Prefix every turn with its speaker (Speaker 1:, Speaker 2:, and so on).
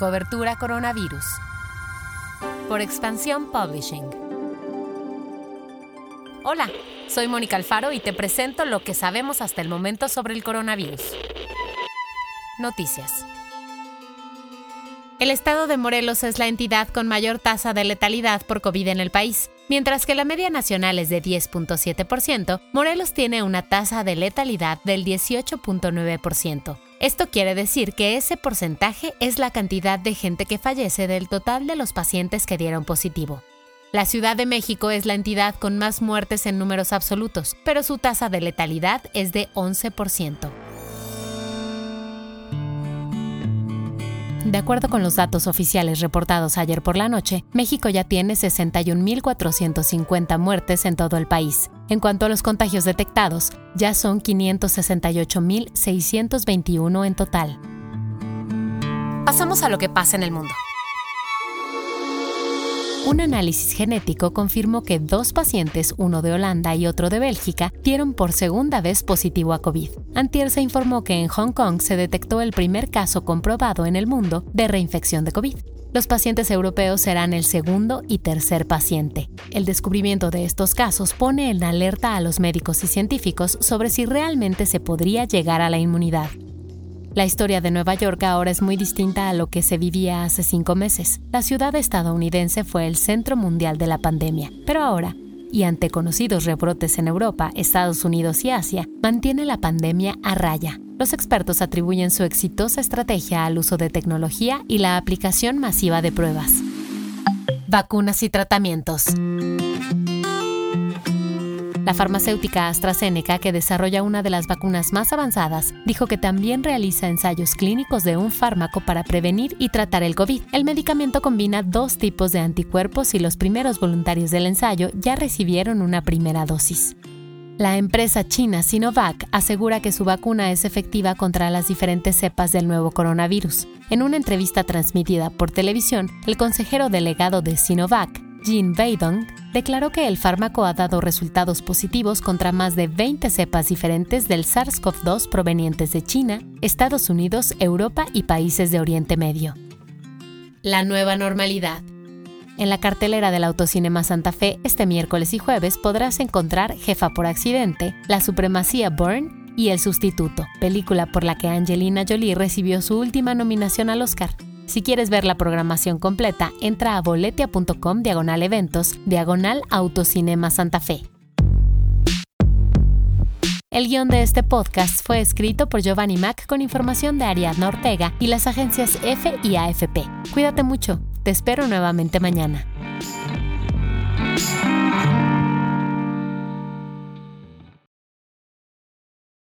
Speaker 1: Cobertura Coronavirus. Por Expansión Publishing. Hola, soy Mónica Alfaro y te presento lo que sabemos hasta el momento sobre el coronavirus. Noticias. El estado de Morelos es la entidad con mayor tasa de letalidad por COVID en el país. Mientras que la media nacional es de 10.7%, Morelos tiene una tasa de letalidad del 18.9%. Esto quiere decir que ese porcentaje es la cantidad de gente que fallece del total de los pacientes que dieron positivo. La Ciudad de México es la entidad con más muertes en números absolutos, pero su tasa de letalidad es de 11%. De acuerdo con los datos oficiales reportados ayer por la noche, México ya tiene 61.450 muertes en todo el país. En cuanto a los contagios detectados, ya son 568.621 en total. Pasamos a lo que pasa en el mundo. Un análisis genético confirmó que dos pacientes, uno de Holanda y otro de Bélgica, dieron por segunda vez positivo a COVID. Antier se informó que en Hong Kong se detectó el primer caso comprobado en el mundo de reinfección de COVID. Los pacientes europeos serán el segundo y tercer paciente. El descubrimiento de estos casos pone en alerta a los médicos y científicos sobre si realmente se podría llegar a la inmunidad. La historia de Nueva York ahora es muy distinta a lo que se vivía hace cinco meses. La ciudad estadounidense fue el centro mundial de la pandemia, pero ahora, y ante conocidos rebrotes en Europa, Estados Unidos y Asia, mantiene la pandemia a raya. Los expertos atribuyen su exitosa estrategia al uso de tecnología y la aplicación masiva de pruebas. Vacunas y tratamientos. La farmacéutica AstraZeneca, que desarrolla una de las vacunas más avanzadas, dijo que también realiza ensayos clínicos de un fármaco para prevenir y tratar el COVID. El medicamento combina dos tipos de anticuerpos y los primeros voluntarios del ensayo ya recibieron una primera dosis. La empresa china Sinovac asegura que su vacuna es efectiva contra las diferentes cepas del nuevo coronavirus. En una entrevista transmitida por televisión, el consejero delegado de Sinovac, Jin Weidong, declaró que el fármaco ha dado resultados positivos contra más de 20 cepas diferentes del SARS-CoV-2 provenientes de China, Estados Unidos, Europa y países de Oriente Medio. La nueva normalidad. En la cartelera del Autocinema Santa Fe este miércoles y jueves podrás encontrar Jefa por accidente, La Supremacía Burn y El Sustituto, película por la que Angelina Jolie recibió su última nominación al Oscar. Si quieres ver la programación completa, entra a boletia.com diagonal eventos, diagonal Autocinema Santa Fe. El guion de este podcast fue escrito por Giovanni Mac con información de Ariadna Ortega y las agencias F y AFP. Cuídate mucho, te espero nuevamente mañana.